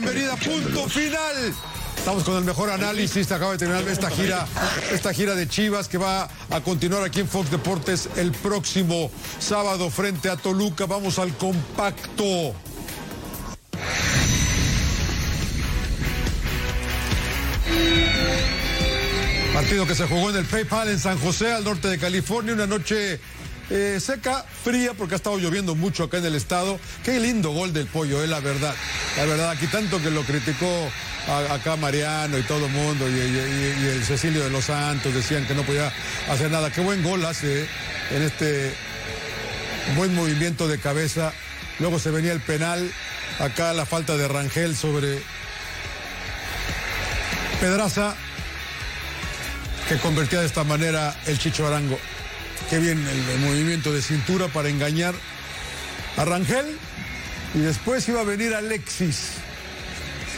Bienvenida. Punto final. Estamos con el mejor análisis. Acaba de terminar esta gira, esta gira de Chivas que va a continuar aquí en Fox Deportes el próximo sábado frente a Toluca. Vamos al compacto. Partido que se jugó en el PayPal en San José, al norte de California. Una noche eh, seca, fría, porque ha estado lloviendo mucho acá en el estado. Qué lindo gol del pollo, es la verdad. La verdad, aquí tanto que lo criticó acá Mariano y todo el mundo, y el Cecilio de los Santos decían que no podía hacer nada. Qué buen gol hace eh, en este buen movimiento de cabeza. Luego se venía el penal. Acá la falta de Rangel sobre Pedraza que convertía de esta manera el Chicho Arango. Qué bien el, movimiento de cintura para engañar a Rangel. Y después iba a venir Alexis.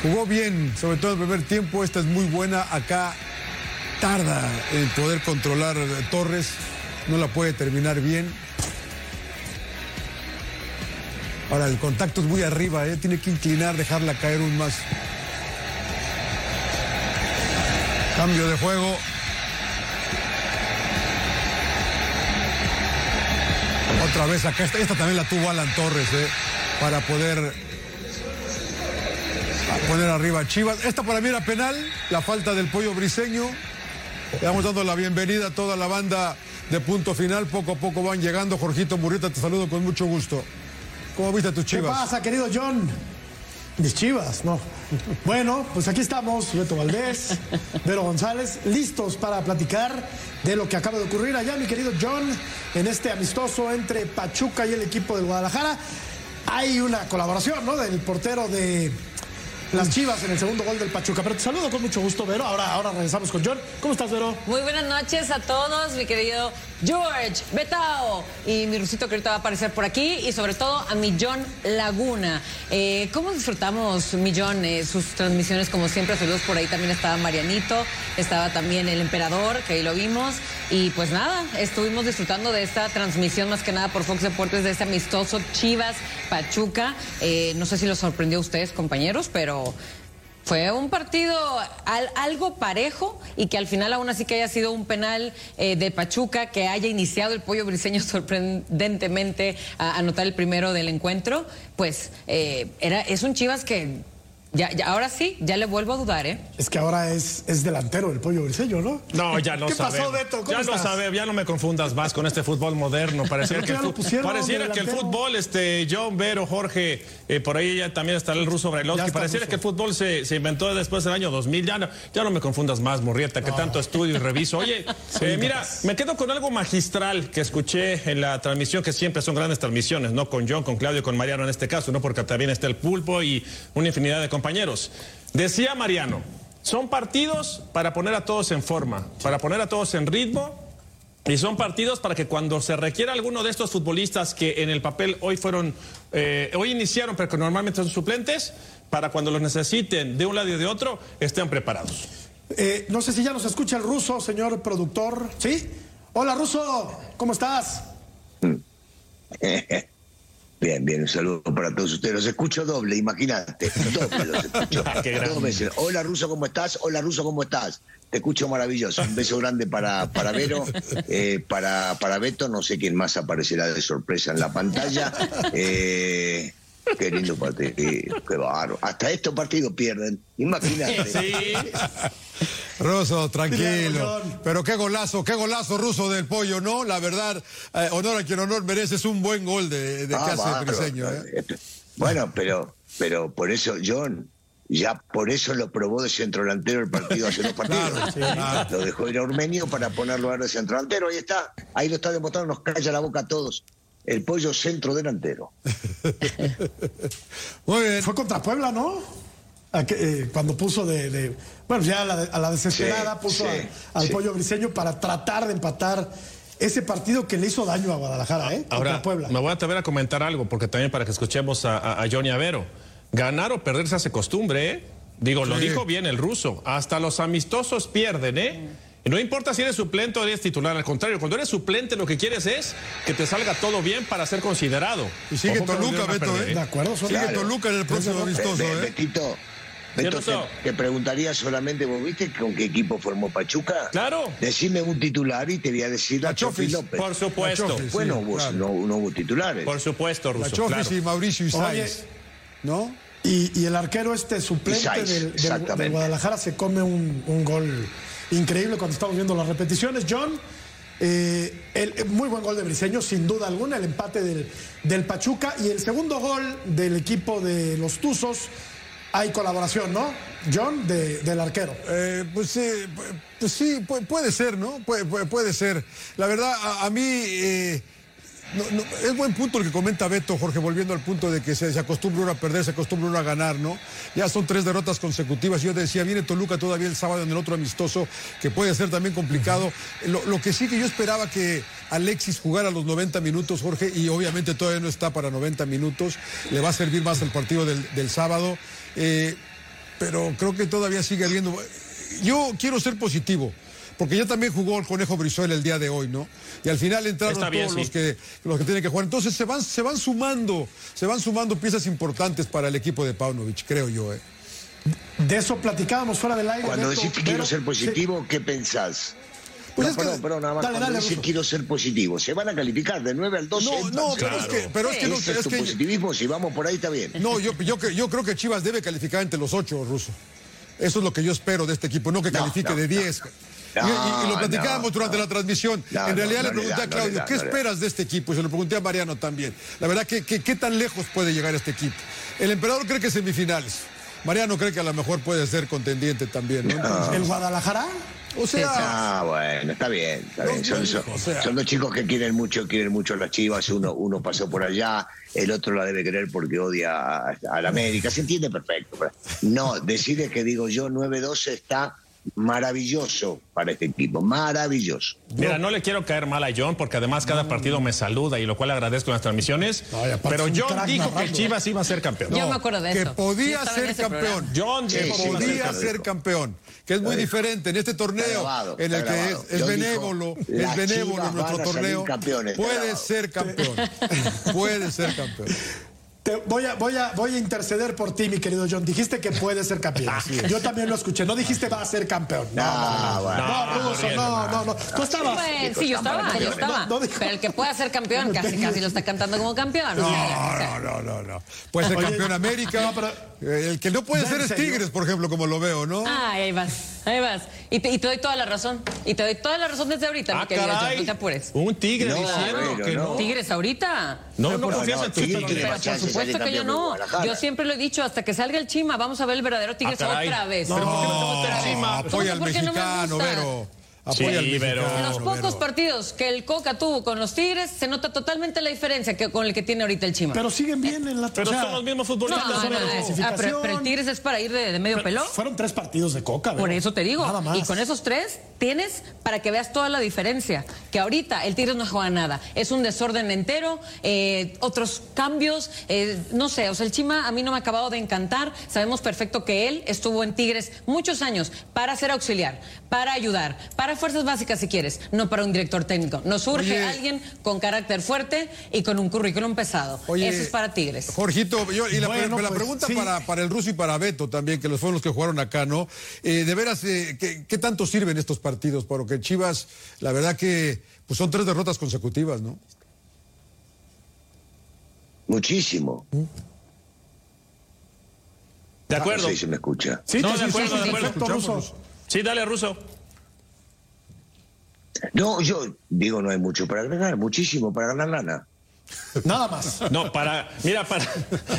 Jugó bien, sobre todo el primer tiempo. Esta es muy buena. Acá tarda en poder controlar Torres. No la puede terminar bien. Ahora, el contacto es muy arriba, ¿eh? tiene que inclinar, dejarla caer un más. Cambio de juego. Otra vez acá, esta, esta también la tuvo Alan Torres, ¿eh? para poder poner arriba a Chivas. Esta para mí era penal, la falta del pollo briseño. Le damos dando la bienvenida a toda la banda de punto final. Poco a poco van llegando. Jorgito Murrieta, te saludo con mucho gusto. ¿Cómo viste a tus ¿Qué Chivas? pasa, querido John? Mis chivas, no. Bueno, pues aquí estamos, Beto Valdés, Vero González, listos para platicar de lo que acaba de ocurrir allá, mi querido John, en este amistoso entre Pachuca y el equipo del Guadalajara. Hay una colaboración, ¿no? Del portero de las Chivas en el segundo gol del Pachuca. Pero te saludo con mucho gusto, Vero. Ahora, ahora regresamos con John. ¿Cómo estás, Vero? Muy buenas noches a todos, mi querido George, Betao y mi rusito que ahorita va a aparecer por aquí y sobre todo a mi John Laguna. Eh, ¿Cómo disfrutamos, mi eh, sus transmisiones como siempre? Saludos por ahí también estaba Marianito, estaba también el emperador, que ahí lo vimos. Y pues nada, estuvimos disfrutando de esta transmisión más que nada por Fox Deportes de este amistoso Chivas Pachuca. Eh, no sé si los sorprendió a ustedes, compañeros, pero fue un partido al- algo parejo y que al final aún así que haya sido un penal eh, de Pachuca, que haya iniciado el pollo briseño sorprendentemente a anotar el primero del encuentro, pues eh, era, es un Chivas que ya, ya- ahora sí, ya le vuelvo a dudar, ¿eh? Es que ahora es, es delantero el pollo briseño, ¿no? No, ya no ¿Qué sabemos. pasó, Beto? ¿Cómo ya no estás? sabemos, ya no me confundas más con este fútbol moderno. Pareciera que el, fu- pareciera que el fútbol, este, John, Vero, Jorge, eh, por ahí ya también está el ruso Brailovsky. Pareciera ruso. que el fútbol se, se inventó después del año 2000. Ya no, ya no me confundas más, Morrieta, que tanto estudio y reviso. Oye, eh, mira, me quedo con algo magistral que escuché en la transmisión, que siempre son grandes transmisiones, ¿no? Con John, con Claudio, con Mariano en este caso, ¿no? Porque también está el pulpo y una infinidad de compañeros. Decía Mariano, son partidos para poner a todos en forma, para poner a todos en ritmo y son partidos para que cuando se requiera alguno de estos futbolistas que en el papel hoy fueron, eh, hoy iniciaron, pero que normalmente son suplentes, para cuando los necesiten de un lado y de otro, estén preparados. Eh, no sé si ya nos escucha el ruso, señor productor. ¿Sí? Hola, ruso. ¿Cómo estás? Bien, bien, un saludo para todos ustedes. Los escucho doble, imagínate. Doble los escucho. Dos veces. Hola, Ruso, ¿cómo estás? Hola, Ruso, ¿cómo estás? Te escucho maravilloso. Un beso grande para, para Vero, eh, para, para Beto, no sé quién más aparecerá de sorpresa en la pantalla. Eh, qué lindo partido, qué bárbaro. Hasta estos partidos pierden, imagínate. Sí. Ruso, tranquilo. Pero qué golazo, qué golazo ruso del pollo, ¿no? La verdad, eh, honor a quien honor merece, es un buen gol de, de Ah, que hace bárbaro. Briseño, ¿eh? Bueno, pero, pero por eso, John, ya por eso lo probó de centro delantero el partido hace dos partidos. Lo dejó ir a Urmenio para ponerlo ahora de centro delantero. Ahí está, ahí lo está demostrando, nos calla la boca a todos. El pollo centro delantero. Muy bien. Fue contra Puebla, ¿no? Eh, cuando puso de, bueno, ya a la, desesperada puso al pollo briseño para tratar de empatar ese partido que le hizo daño a Guadalajara, ¿eh? Ahora, Puebla. me voy a atrever a comentar algo, porque también para que escuchemos a, Johnny Avero. Ganar o perder se hace costumbre, ¿eh? Digo, lo dijo bien el ruso. Hasta los amistosos pierden, ¿eh? Y no importa si eres suplente o eres titular, al contrario, cuando eres suplente lo que quieres es que te salga todo bien para ser considerado. Y sigue Toluca, Beto, ¿eh? De acuerdo, sigue Toluca en el próximo amistoso, ¿eh? Betito, Beto, te, preguntaría solamente, ¿vos viste con qué equipo formó Pachuca? Claro. Decime un titular y te voy a decir la, Chofis López. Por supuesto. bueno, no, hubo titulares. Por supuesto, Russo. La Chofis y Mauricio Isaias. ¿No? Y, el arquero este suplente del, de Guadalajara se come un, gol increíble cuando estamos viendo las repeticiones. John, eh, el, muy buen gol de Briseño, sin duda alguna, el empate del, del Pachuca y el segundo gol del equipo de los Tuzos hay colaboración, ¿no? John, del arquero. Eh, pues, pues, sí, puede, ser, ¿no? Puede, ser. La verdad, a, mí... Eh, es buen punto el que comenta Beto, Jorge, volviendo al punto de que se, se acostumbra uno a perder, se acostumbra uno a ganar, ¿no? Ya son tres derrotas consecutivas. Yo decía, viene Toluca todavía el sábado en el otro amistoso, que puede ser también complicado. Lo, que sí que yo esperaba que Alexis jugara los 90 minutos, Jorge, y obviamente todavía no está para 90 minutos. Le va a servir más el partido del, del sábado. Eh, pero creo que todavía sigue habiendo. Yo quiero ser positivo, porque ya también jugó el Conejo Brizuela el día de hoy, ¿no? Y al final entraron todos los, que, los que tienen que jugar. Entonces se van, se van sumando, se van sumando piezas importantes para el equipo de Paunovic, creo yo, ¿eh? De eso platicábamos fuera del aire. Cuando decís que quiero ser positivo, ¿qué pensás? Pues no, perdón, perdón, nada más. Dale, dale, dice, quiero ser positivo. Se van a calificar de 9 al 12. No, no, pero es que, pero es que no es, es que, positivismo, si vamos por ahí está bien. No, yo, yo, yo creo que Chivas debe calificar entre los 8, Ruso. Eso es lo que yo espero de este equipo, no que califique de 10. Y, lo platicábamos durante la transmisión. en realidad le pregunté a Claudio, ¿qué esperas de este equipo? Y se lo pregunté a Mariano también. La verdad, ¿qué, qué, tan lejos puede llegar este equipo? El emperador cree que semifinales. Mariano cree que a lo mejor puede ser contendiente también. ¿no? ¿El Guadalajara? O sea. Ah, bueno, está bien, está bien. Son, dos chicos que quieren mucho, quieren mucho a las chivas. Uno, uno pasó por allá, el otro la debe querer porque odia a, la América. Se entiende perfecto. No, decide que digo yo, 9-12 está maravilloso para este equipo, maravilloso. Mira, no le quiero caer mal a John porque además cada partido me saluda y lo cual agradezco en las transmisiones. pero John dijo que Chivas iba a ser campeón. Yo me acuerdo de que eso. Que podía ser campeón. John que podía ser campeón. Que es muy diferente en este torneo en el que es, benévolo, es benévolo nuestro torneo. Puede ser campeón. Puede ser campeón voy, a, voy, a, voy a interceder por ti, mi querido John. Dijiste que puede ser campeón. Yo también lo escuché. No dijiste va a ser campeón. No, no, no, no, no, no, Tú estabas. sí, yo estaba, yo estaba. Pero el que pueda ser campeón casi casi lo está cantando como campeón. No, no, no, no, Puede ser campeón América. Eh, el que no puede ser es Tigres, por ejemplo, como lo veo, ¿no? Ah, ahí vas, ahí vas. Y te, y te, doy toda la razón. Y te doy toda la razón desde ahorita, ah, mi querido John. No te apures. Un tigre diciendo que no. ¿Tigres ahorita? No, no confías en tu tigre. Por supuesto que yo no. Yo siempre lo he dicho, hasta que salga el Chima, vamos a ver el verdadero Tigres ah, otra vez. No, no, Chima? Apoya al mexicano, Vero sí, pero... En los pocos partidos que el Coca tuvo con los Tigres, se nota totalmente la diferencia que con el que tiene ahorita el Chima. Pero siguen bien en la Pero son los mismos futbolistas. No, no, ah, pero, el Tigres es para ir de, medio pelo. Fueron tres partidos de Coca. Por eso te digo. Y con esos tres tienes para que veas toda la diferencia. Que ahorita el Tigres no juega nada. Es un desorden entero, eh, otros cambios. Eh, no sé, o sea, el Chima a mí no me ha acabado de encantar. Sabemos perfecto que él estuvo en Tigres muchos años para ser auxiliar, para ayudar, para fuerzas básicas si quieres, no para un director técnico. Nos surge alguien con carácter fuerte y con un currículum pesado. Eso es para Tigres. Jorgito, y la, pues, pregunta para, para el ruso y para Beto también, que los fueron los que jugaron acá, ¿no? Eh, de veras, eh, ¿qué, tanto sirven estos partidos? Porque Chivas, la verdad que pues son tres derrotas consecutivas, ¿no? Muchísimo. ¿Mm? De acuerdo. Sí, se me escucha. Sí, de acuerdo, de acuerdo. Sí, dale, Ruso. No, yo digo, no hay mucho para agregar, muchísimo para ganar lana. Nada más. No, para. Mira, para.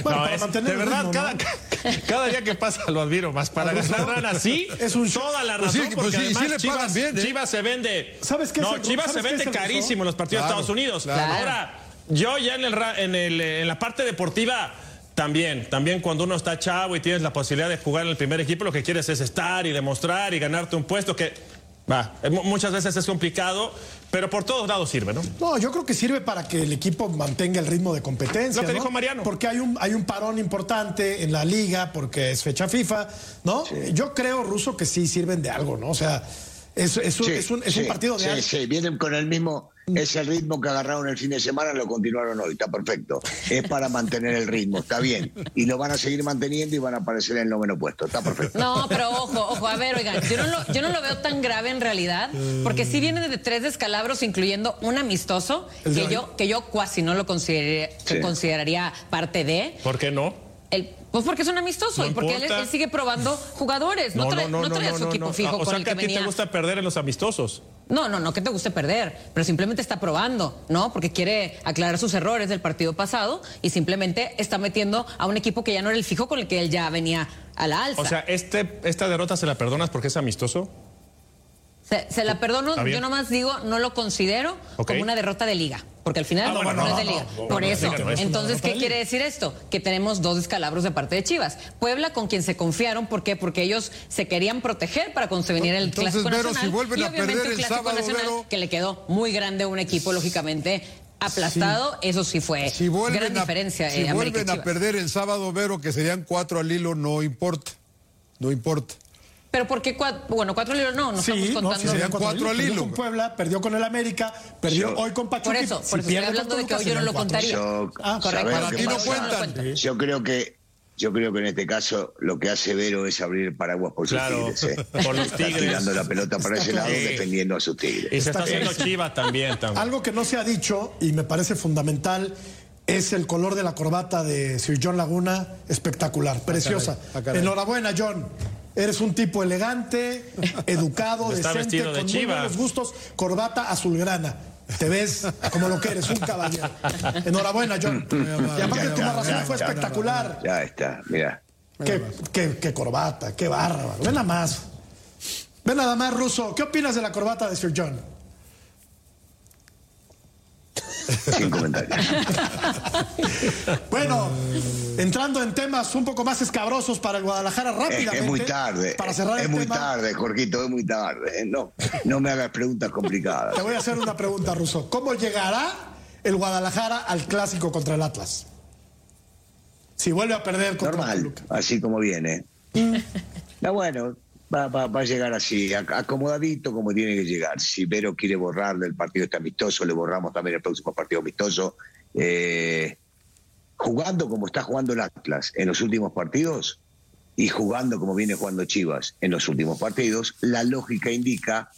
no, es, de verdad, cada, Cada día que pasa lo admiro más. Para ganar así, Es un toda la Pues razón. sí, porque pues sí, sí además Chivas, bien, ¿eh? Chivas se vende. ¿Sabes qué es No, el- Chivas se vende carísimo en los partidos Claro, de Estados Unidos. claro. Ahora, yo ya en, el, en, el, en la parte deportiva. También, también cuando uno está chavo y tienes la posibilidad de jugar en el primer equipo, lo que quieres es estar y demostrar y ganarte un puesto que, va, eh, mu- muchas veces es complicado, pero por todos lados sirve, ¿no? No, yo creo que sirve para que el equipo mantenga el ritmo de competencia. Lo que ¿no? dijo Mariano. Porque hay un, hay un parón importante en la liga, porque es fecha FIFA, ¿no? Yo creo, Ruso, que sí sirven de algo, ¿no? O sea, es, es un, Sí, es un- es partido de sí, sí, vienen con el mismo, ese ritmo que agarraron el fin de semana, lo continuaron hoy, está perfecto. Es para mantener el ritmo, está bien. Y lo van a seguir manteniendo y van a aparecer en el noveno puesto, está perfecto. No, pero ojo, ojo, a ver, oigan, yo no lo, yo no lo veo tan grave en realidad, porque sí viene de tres descalabros, incluyendo un amistoso, El que yo, que yo cuasi no lo consideraría, Sí. consideraría parte de. ¿Por qué no? El, pues porque es un amistoso No y porque él, él sigue probando jugadores. No, trae, no trae a su equipo fijo O con sea el que que a ti venía. te gusta perder en los amistosos. No, no, no que te guste perder, pero simplemente está probando, ¿no? Porque quiere aclarar sus errores del partido pasado y simplemente está metiendo a un equipo que ya no era el fijo con el que él ya venía a la alza. O sea, este, esta derrota se la perdonas porque es amistoso. Se, se la perdono, yo nomás digo, no lo considero como una derrota de liga, porque al final Ah, no, bueno, no no, es de liga. no, Por no, eso, es entonces, ¿qué de quiere decir esto? Que tenemos dos descalabros de parte de Chivas. Puebla, con quien se confiaron, ¿por qué? Porque ellos se querían proteger para conseguir el Entonces, Clásico Nacional. si vuelven y a perder el Clásico sábado, Nacional Vero- que le quedó muy grande a un equipo, lógicamente, aplastado. Eso sí fue Si vuelven, gran a, diferencia. si eh, América y vuelven a perder el sábado, Vero, que serían cuatro al hilo, no importa. No importa. Pero ¿por qué cuatro? Bueno, cuatro libros no, no Sí, estamos no, contando. sí, serían cuatro cuatro al Perdió hilo. con Puebla, perdió con el América, perdió Yo- hoy con Pachuca. Por eso, Si por eso estoy pierde hablando de que hoy yo no lo contaría. Yo, Ah, correcto. ¿sabés Para ti no cuentan. Yo creo que yo creo que en este caso lo que hace Vero es abrir el paraguas por sus Claro, tigres. ¿eh? por los Está tirando la pelota para ese lado, Sí. defendiendo a sus tigres. Y se está haciendo. Chivas también. también. Algo que no se ha dicho y me parece fundamental es el color de la corbata de Sir John Laguna, espectacular, preciosa. ah, caray. Enhorabuena, John. Eres un tipo elegante, educado, Está decente, vestido de con muy buenos gustos, corbata azulgrana. Te ves como lo que eres, un caballero. Enhorabuena, John. Y aparte tu narración fue espectacular. Ya está, mira. Qué, qué- qué corbata, qué bárbaro. Ven nada más. Ven nada más, Russo. ¿Qué opinas de la corbata de Sir John? Sin comentarios. Bueno, entrando en temas un poco más escabrosos para el Guadalajara rápidamente. es muy tarde. Para cerrar es muy tema, tarde, Jorgito, es muy tarde. No, no me hagas preguntas complicadas. te voy a hacer una pregunta, Russo. ¿Cómo llegará el Guadalajara al clásico contra el Atlas? Si vuelve a perder contra Normal, Toluca. así como viene. No, bueno, va, va- va a llegar así, ac- acomodadito como tiene que llegar. Si Vero quiere borrarle el partido este amistoso, le borramos también el próximo partido amistoso. Eh, jugando como está jugando el Atlas en los últimos partidos y jugando como viene jugando Chivas en los últimos partidos, la lógica indica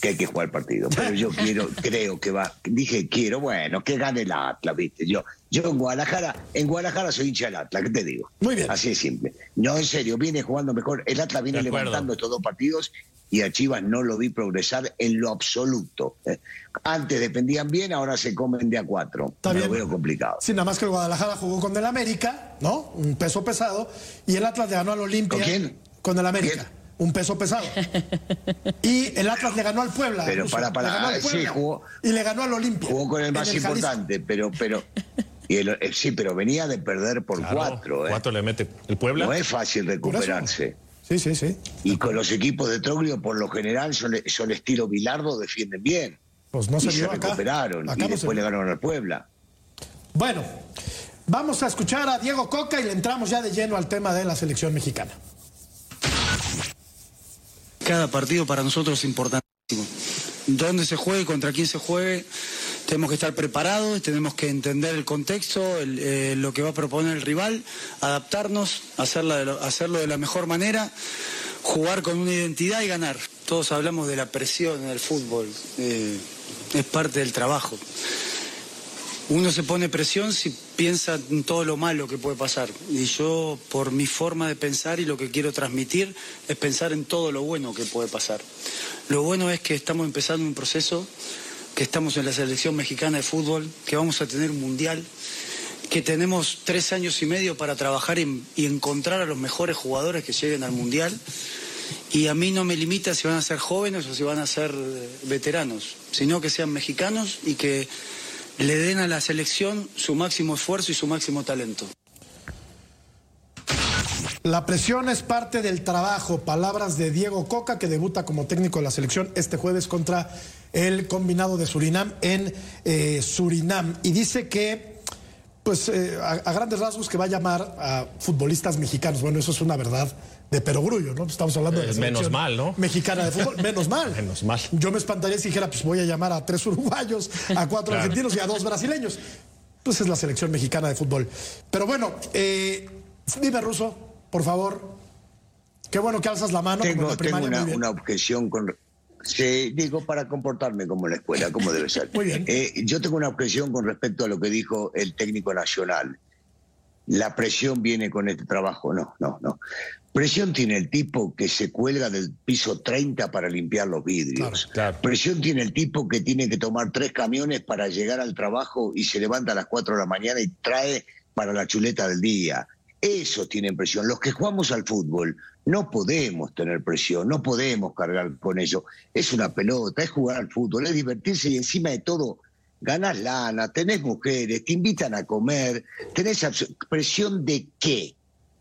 que hay que jugar el partido. Pero yo quiero, creo que va, dije quiero, bueno, que gane el Atlas, viste. Yo, yo en Guadalajara, en Guadalajara soy hincha del Atlas, ¿qué te digo? Muy bien. Así de simple. No, en serio, viene jugando mejor. El Atlas viene levantando estos dos partidos y a Chivas no lo vi progresar en lo absoluto. Eh, Antes dependían bien, ahora se comen de a cuatro. Está Me bien. lo veo complicado. Sí, nada más que el Guadalajara jugó con el América, ¿no? Un peso pesado. Y el Atlas le ganó al Olimpia. ¿Con quién? Con el América. ¿Quién? Un peso pesado. Y el Atlas le ganó al Puebla. Pero para, para, Le ganó al ah, sí, jugó- Y le ganó al Olimpia. Jugó con el más importante, pero, pero, y el- eh, sí, pero venía de perder por Claro, cuatro. ¿eh? Cuatro le mete el Puebla. No es fácil recuperarse. Sí, sí, sí. Y con los equipos de Troglio, por lo general, son, son estilo Bilardo, defienden bien. Pues no se y se acá. recuperaron. Acá y no se después le ganaron al Puebla. Bueno, vamos a escuchar a Diego Coca y le entramos ya de lleno al tema de la selección mexicana. Cada partido para nosotros es importantísimo. Dónde se juegue, contra quién se juegue, tenemos que estar preparados, tenemos que entender el contexto, eh, lo que va a proponer el rival, adaptarnos, hacerla hacerlo de la mejor manera, jugar con una identidad y ganar. Todos hablamos de la presión en el fútbol, eh, es parte del trabajo. Uno se pone presión si piensa en todo lo malo que puede pasar. Y yo, por mi forma de pensar y lo que quiero transmitir, es pensar en todo lo bueno que puede pasar. Lo bueno es que estamos empezando un proceso, que estamos en la selección mexicana de fútbol, que vamos a tener un mundial, que tenemos tres años y medio para trabajar y, y encontrar a los mejores jugadores que lleguen al Mundial. Y a mí no me limita si van a ser jóvenes o si van a ser eh, veteranos, sino que sean mexicanos y que le den a la selección su máximo esfuerzo y su máximo talento. La presión es parte del trabajo. Palabras de Diego Coca, que debuta como técnico de la selección este jueves contra el combinado de Surinam en eh, Surinam. Y dice que, pues, eh, a, a, grandes rasgos, que va a llamar a futbolistas mexicanos. Bueno, eso es una verdad de perogrullo, ¿no? Estamos hablando de la menos mal, ¿no? Mexicana de fútbol, menos mal. menos mal. Yo me espantaría si dijera, pues voy a llamar a tres uruguayos, a cuatro claro. argentinos y a dos brasileños. Pues es la selección mexicana de fútbol. Pero bueno, eh, dime, Ruso, por favor. Qué bueno que alzas la mano. Tengo, como la tengo primaria, una, una, objeción con. Sí, digo, para comportarme como en la escuela, como debe ser. Muy bien. Eh, yo tengo una objeción con respecto a lo que dijo el técnico nacional. La presión viene con este trabajo. No, no, no. Presión tiene el tipo que se cuelga del piso 30 para limpiar los vidrios. Claro, claro. Presión tiene el tipo que tiene que tomar tres camiones para llegar al trabajo y se levanta a las 4 de la mañana y trae para la chuleta del día. Eso tiene presión. Los que jugamos al fútbol no podemos tener presión, no podemos cargar con eso. Es una pelota, es jugar al fútbol, es divertirse y encima de todo ganás lana, tenés mujeres, te invitan a comer, tenés presión de qué?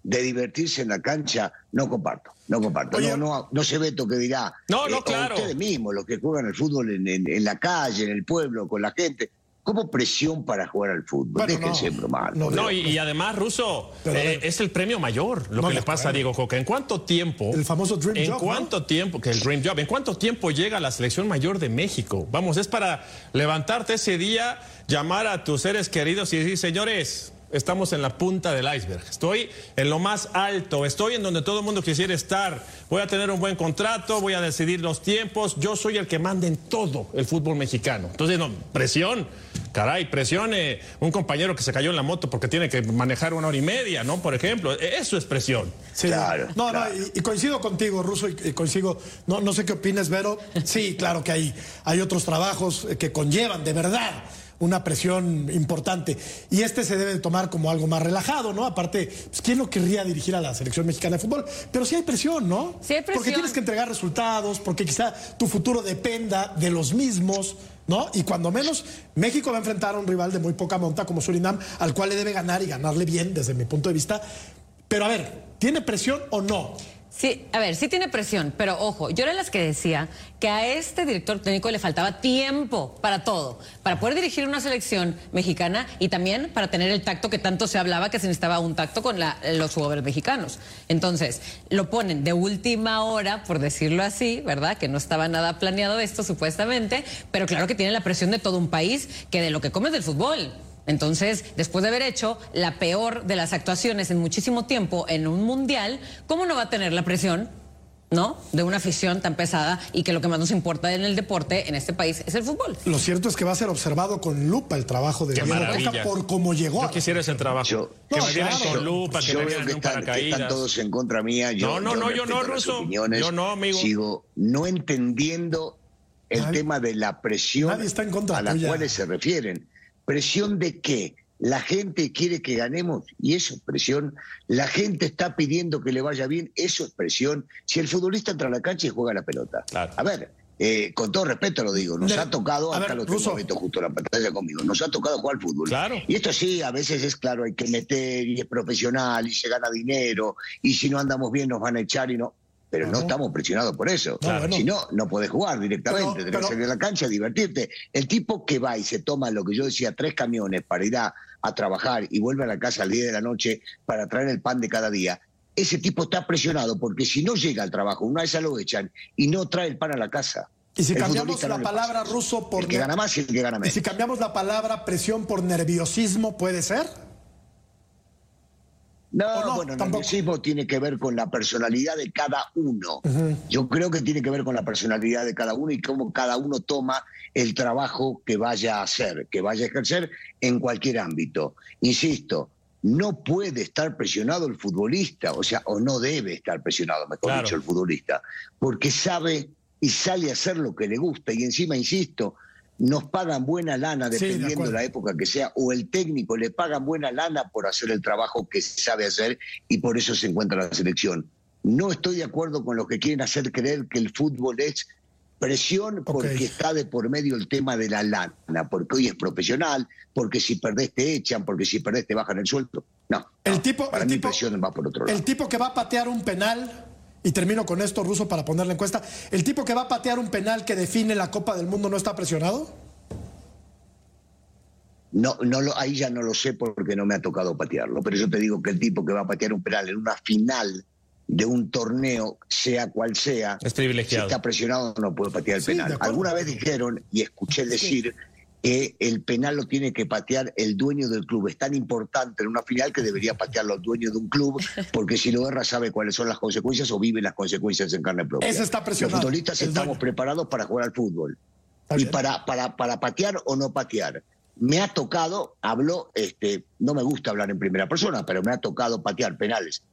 De divertirse en la cancha, no comparto, no comparto. Oye, no, no, no se veto que dirá. No, no, eh, claro. Ustedes mismos, los que juegan el fútbol en, en, en, la calle, en el pueblo, con la gente. ¿Cómo presión para jugar al fútbol? Bueno, Déjense no, bromar. No, no y, y, además, Ruso, Pero, eh, es el premio mayor lo no que le pasa a Diego Coca. ¿En cuánto tiempo? El famoso Dream ¿En Job, cuánto ¿no? tiempo? Que el Dream Job. ¿En cuánto tiempo llega la selección mayor de México? Vamos, es para levantarte ese día, llamar a tus seres queridos y decir, señores, estamos en la punta del iceberg. Estoy en lo más alto, estoy en donde todo el mundo quisiera estar. Voy a tener un buen contrato, voy a decidir los tiempos. Yo soy el que manda en todo el fútbol mexicano. Entonces, no, presión. Caray, presione un compañero que se cayó en la moto porque tiene que manejar una hora y media, ¿no? Por ejemplo, eso es presión. Sí, Claro, no, claro. no, y, y coincido contigo, Ruso, y, y coincido, no, no sé qué opinas, Vero. Sí, claro que hay, hay otros trabajos que conllevan de verdad una presión importante. Y este se debe tomar como algo más relajado, ¿no? Aparte, pues, ¿quién no querría dirigir a la selección mexicana de fútbol? Pero sí hay presión, ¿no? Sí hay presión. Porque tienes que entregar resultados, porque quizá tu futuro dependa de los mismos. ¿No? Y cuando menos, México va a enfrentar a un rival de muy poca monta como Surinam, al cual le debe ganar y ganarle bien desde mi punto de vista. Pero a ver, ¿tiene presión o no? Sí, a ver, sí tiene presión, pero ojo, yo era las que decía que a este director técnico le faltaba tiempo para todo, para poder dirigir una selección mexicana y también para tener el tacto que tanto se hablaba que se necesitaba un tacto con los jugadores mexicanos. Entonces, lo ponen de última hora, por decirlo así, ¿verdad? Que no estaba nada planeado esto supuestamente, pero claro que tiene la presión de todo un país que de lo que come es del fútbol. Entonces, después de haber hecho la peor de las actuaciones en muchísimo tiempo en un mundial, ¿cómo no va a tener la presión, ¿no? De una afición tan pesada y que lo que más nos importa en el deporte en este país es el fútbol. Lo cierto es que va a ser observado con lupa el trabajo de Diego. Coca por cómo llegó. Yo quisiera ese trabajo. Yo- que No, me claro. con lupa, que yo me veo dieran que están, que están paracaídas. todos en contra mía. Yo, No, no, no, yo no, Ruso. Yo no, amigo. Sigo no entendiendo el tema de la presión nadie está en contra a la cual se refieren. ¿Presión de qué? La gente quiere que ganemos y eso es presión. La gente está pidiendo que le vaya bien, eso es presión. Si el futbolista entra a la cancha y juega la pelota. Claro. A ver, eh, con todo respeto lo digo, nos De- ha tocado, a acá ver, lo tengo. Beto justo en la pantalla conmigo, nos ha tocado jugar al fútbol. Claro. Y esto sí, a veces es claro, hay que meter y es profesional y se gana dinero y si no andamos bien nos van a echar y no. Pero no, No. estamos presionados por eso. Claro. Si no, no podés jugar directamente, Pero- tenés que salir a la cancha, divertirte. El tipo que va y se toma lo que yo decía, tres camiones para ir a, a trabajar y vuelve a la casa al día de la noche para traer el pan de cada día, ese tipo está presionado porque si no llega al trabajo, una vez lo echan y no trae el pan a la casa. Y si El cambiamos la no palabra ruso por El que gana más y el que gana y menos. si cambiamos la palabra presión por nerviosismo, ¿puede ser? No, ¿O no? bueno, el Tampoco. nerviosismo tiene que ver con la personalidad de cada uno. Yo creo que tiene que ver con la personalidad de cada uno y cómo cada uno toma el trabajo que vaya a hacer, que vaya a ejercer en cualquier ámbito. Insisto, no puede estar presionado el futbolista, o sea, o no debe estar presionado, mejor Claro. dicho, el futbolista, porque sabe y sale a hacer lo que le gusta. Y encima, insisto, nos pagan buena lana, dependiendo de la época que sea, o el técnico le pagan buena lana por hacer el trabajo que sabe hacer y por eso se encuentra en la selección. No estoy de acuerdo con los que quieren hacer creer que el fútbol es presión porque está de por medio el tema de la lana, porque hoy es profesional, porque si perdés te echan, porque si perdés te bajan el sueldo. No, El tipo, para el mí tipo, presión va por otro lado. el tipo que va a patear un penal, y termino con esto, Ruso, para poner la encuesta, el tipo que va a patear un penal que define la Copa del Mundo no está presionado. No, no lo, ahí ya no lo sé porque no me ha tocado patearlo, pero yo te digo que el tipo que va a patear un penal en una final de un torneo, sea cual sea, Es privilegiado. si está presionado no puede patear el Sí, penal. Alguna vez dijeron, y escuché decir, que el penal lo tiene que patear el dueño del club. Es tan importante en una final que debería patearlo el dueño de un club, porque si lo erra sabe cuáles son las consecuencias o vive las consecuencias en carne propia. Ese está presionado, Los futbolistas el estamos preparados para jugar al fútbol y para, para, para patear o no patear. Me ha tocado, hablo, este, no me gusta hablar en primera persona, pero me ha tocado patear penales.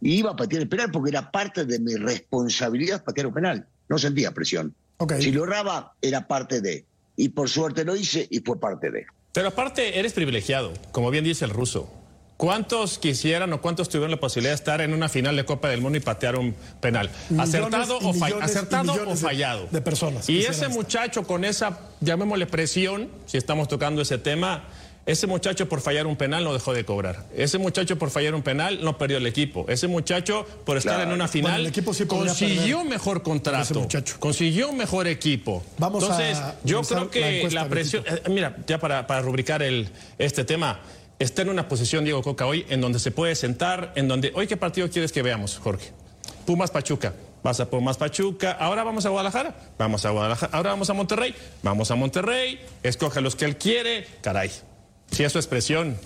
Y iba a patear el penal porque era parte de mi responsabilidad patear un penal. No sentía presión. Si lo erraba, era parte de. Y por suerte lo hice y fue parte de. Pero aparte, eres privilegiado, como bien dice el ruso. ¿Cuántos quisieran o cuántos tuvieron la posibilidad de estar en una final de Copa del Mundo y patear un penal? Millones ¿Acertado, o, millones acertado o de- fallado? de personas Y ese estar. muchacho con esa, llamémosle presión, si estamos tocando ese tema, ese muchacho por fallar un penal no dejó de cobrar. Ese muchacho por fallar un penal no perdió el equipo. Ese muchacho por estar Claro. en una Bueno, final el equipo sí podría consiguió perder mejor contrato, consiguió un mejor equipo. Vamos a Entonces, yo revisar creo que la presión, eh, mira, ya para, para rubricar el, este tema, está en una posición Diego Coca hoy en donde se puede sentar, en donde, hoy qué partido quieres que veamos, Jorge? Pumas Pachuca. Vas a Pumas Pachuca, ahora vamos a Guadalajara, vamos a Guadalajara, ahora vamos a Monterrey, vamos a Monterrey, escoge los que él quiere, caray. Si es su expresión,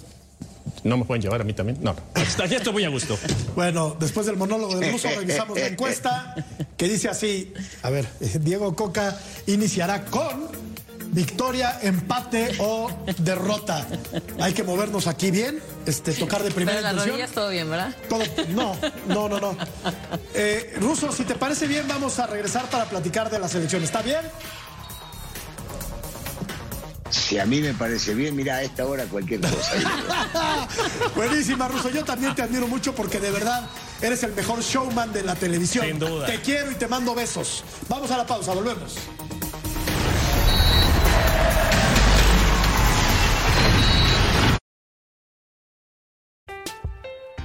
no me pueden llevar a mí también. No, aquí estoy muy a gusto. Bueno, después del monólogo del ruso revisamos la encuesta que dice así, a ver, eh, Diego Coca iniciará con victoria, empate o derrota. Hay que movernos aquí bien, este, tocar de primera Pero las intención. rodillas todo bien, ¿verdad? Todo, no, no, no, no. Eh, Ruso, si te parece bien, vamos a regresar para platicar de la selección. ¿Está bien? Si a mí me parece bien, mira, a esta hora cualquier cosa. Buenísima, Ruso. Yo también te admiro mucho porque de verdad eres el mejor showman de la televisión. Sin duda. Te quiero y te mando besos. Vamos a la pausa, volvemos.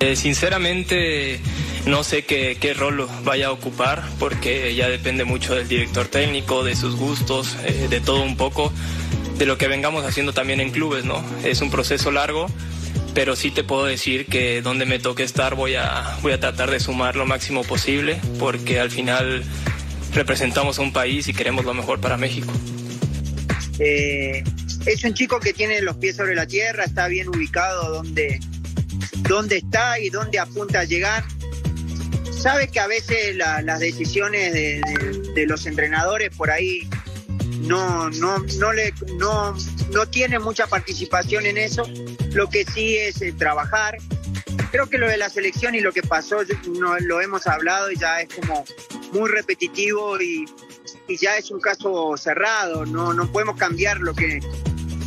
Eh, sinceramente no sé qué, qué rol vaya a ocupar porque ya depende mucho del director técnico, de sus gustos, eh, de todo un poco, de lo que vengamos haciendo también en clubes, ¿no? Es un proceso largo, pero sí te puedo decir que donde me toque estar voy a, voy a tratar de sumar lo máximo posible porque al final representamos a un país y queremos lo mejor para México. Eh, es un chico que tiene los pies sobre la tierra, está bien ubicado donde, donde está y donde apunta a llegar. Sabe que a veces la- las decisiones de, de- de los entrenadores por ahí no, no, no, le, no, no tiene mucha participación en eso. Lo que sí es eh, trabajar. Creo que lo de la selección y lo que pasó no, lo hemos hablado y ya es como muy repetitivo y, y ya es un caso cerrado. No, no podemos cambiar lo que,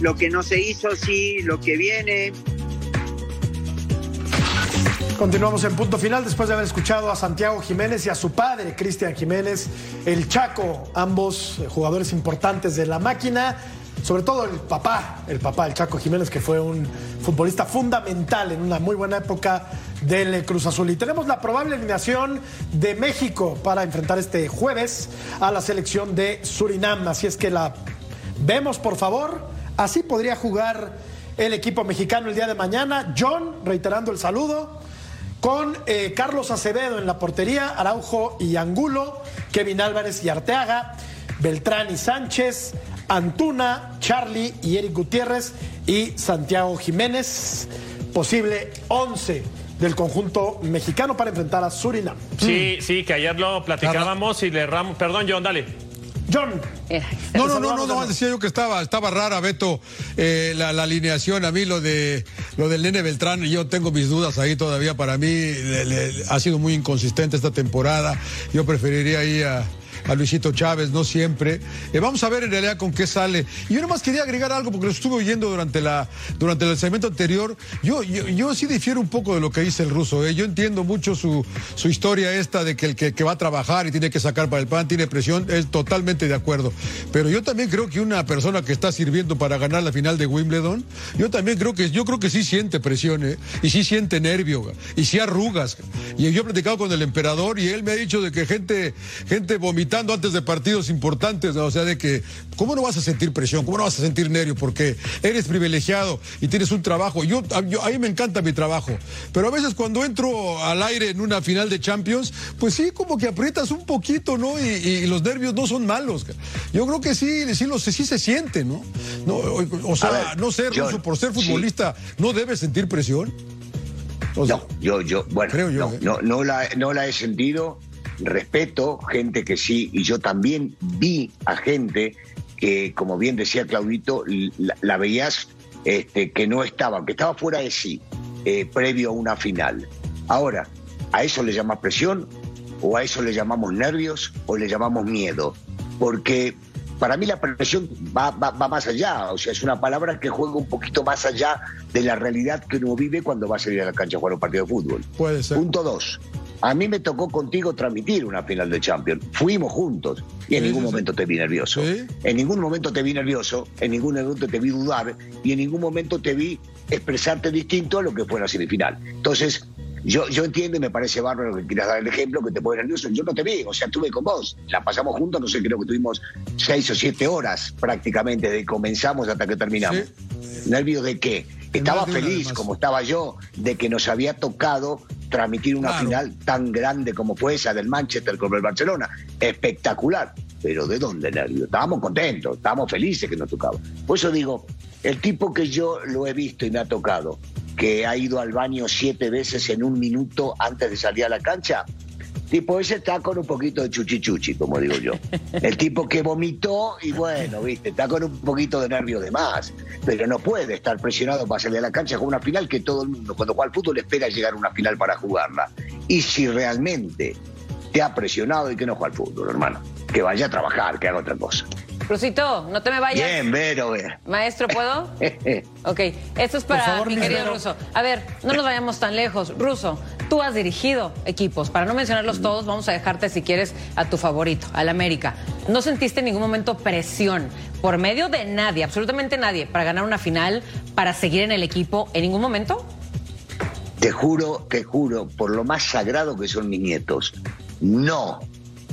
lo que no se hizo, sí, lo que viene. Continuamos en punto final después de haber escuchado a Santiago Jiménez y a su padre, Cristian Jiménez, el Chaco, ambos eh, jugadores importantes de la máquina, sobre todo el papá, el papá, el Chaco Jiménez, que fue un futbolista fundamental en una muy buena época del Cruz Azul. Y tenemos la probable eliminación de México para enfrentar este jueves a la selección de Surinam. Así es que la vemos, por favor. Así podría jugar el equipo mexicano el día de mañana. John, reiterando el saludo. Con eh, Carlos Acevedo en la portería, Araujo y Angulo, Kevin Álvarez y Arteaga, Beltrán y Sánchez, Antuna, Charlie y Eric Gutiérrez y Santiago Jiménez. Posible 11 del conjunto mexicano para enfrentar a Surinam. Sí, sí, que ayer lo platicábamos y le erramos. Perdón, John, dale. John. No, no, no, no, no, decía yo que estaba, estaba rara, Beto, eh, la, la, alineación. A mí lo de lo del nene Beltrán, yo tengo mis dudas ahí todavía. Para mí le, le, ha sido muy inconsistente esta temporada. Yo preferiría ir a a Luisito Chávez, no siempre. Eh, vamos a ver en realidad con qué sale. Y yo nomás quería agregar algo porque lo estuve oyendo durante, la, durante el segmento anterior. Yo, yo, yo sí difiero un poco de lo que dice el ruso. ¿eh? Yo entiendo mucho su, su historia esta de que el que, va a trabajar y tiene que sacar para el pan, tiene presión, es totalmente de acuerdo. Pero yo también creo que una persona que está sirviendo para ganar la final de Wimbledon, yo también creo que, yo creo que sí siente presión, ¿eh? y sí siente nervio, y sí arrugas. Y yo he platicado con el emperador y él me ha dicho de que gente, gente antes de partidos importantes, ¿no? o sea, de que, ¿cómo no vas a sentir presión? ¿Cómo no vas a sentir nervio? Porque eres privilegiado y tienes un trabajo. Yo, yo, a mí me encanta mi trabajo, pero a veces cuando entro al aire en una final de Champions, pues sí, como que aprietas un poquito, ¿no? Y, y los nervios no son malos. Yo creo que sí, sí, los, sí se siente, ¿no? no o, o sea, ver, no ser ruso por ser futbolista, sí. ¿no debes sentir presión? O sea, no, yo, yo, bueno, creo yo, no, ¿eh? no, no, la, no la he sentido. Respeto gente que sí, y yo también vi a gente que, como bien decía Claudito, la, la veías este, que no estaba, que estaba fuera de sí, eh, previo a una final. Ahora, ¿a eso le llamas presión? ¿O a eso le llamamos nervios? ¿O le llamamos miedo? Porque para mí la presión va, va, va, más allá, o sea, es una palabra que juega un poquito más allá de la realidad que uno vive cuando va a salir a la cancha a jugar un partido de fútbol. Puede ser. Punto dos. A mí me tocó contigo transmitir una final de Champions. Fuimos juntos y en sí, ningún sí, momento sí. te vi nervioso. En ningún momento te vi nervioso, en ningún momento te vi dudar y en ningún momento te vi expresarte distinto a lo que fue la semifinal. Entonces, yo, yo entiendo y me parece bárbaro que quieras dar el ejemplo, que te pones nervioso. Yo no te vi, o sea, estuve con vos. La pasamos juntos, no sé, creo que tuvimos seis o siete horas prácticamente de que comenzamos hasta que terminamos. ¿Nervios de qué? Estaba feliz, como estaba yo, de que nos había tocado transmitir una claro. final tan grande como fue esa del Manchester con el Barcelona. Espectacular. Pero ¿de dónde nervios? Estábamos contentos, estábamos felices que nos tocaba. Por eso digo, el tipo que yo lo he visto y me ha tocado, que ha ido al baño siete veces en un minuto antes de salir a la cancha, tipo ese está con un poquito de chuchichuchi, como digo yo. El tipo que vomitó y bueno, viste, está con un poquito de nervio de más, pero no puede estar presionado para salir a la cancha con una final que todo el mundo, cuando juega al fútbol, espera llegar a una final para jugarla. Y si realmente te ha presionado y que no juega al fútbol, hermano, que vaya a trabajar, que haga otra cosa. Rusito, no te me vayas. Bien, Vero. Bien. Maestro, ¿puedo? ok, esto es para favor, mi querido Vero. Ruso. A ver, no nos vayamos tan lejos. Ruso, tú has dirigido equipos. Para no mencionarlos todos, vamos a dejarte, si quieres, a tu favorito, al América. ¿No sentiste en ningún momento presión por medio de nadie, absolutamente nadie, para ganar una final, para seguir en el equipo en ningún momento? Te juro, te juro, por lo más sagrado que son mis nietos, no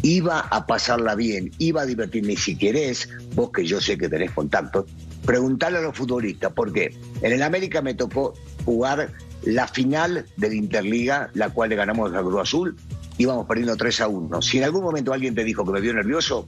iba a pasarla bien, iba a divertirme. Y si querés, vos que yo sé que tenés contacto, preguntarle a los futbolistas, porque en el América me tocó jugar la final de la Interliga, la cual le ganamos al Cruz Azul, íbamos perdiendo 3 a 1. Si en algún momento alguien te dijo que me vio nervioso,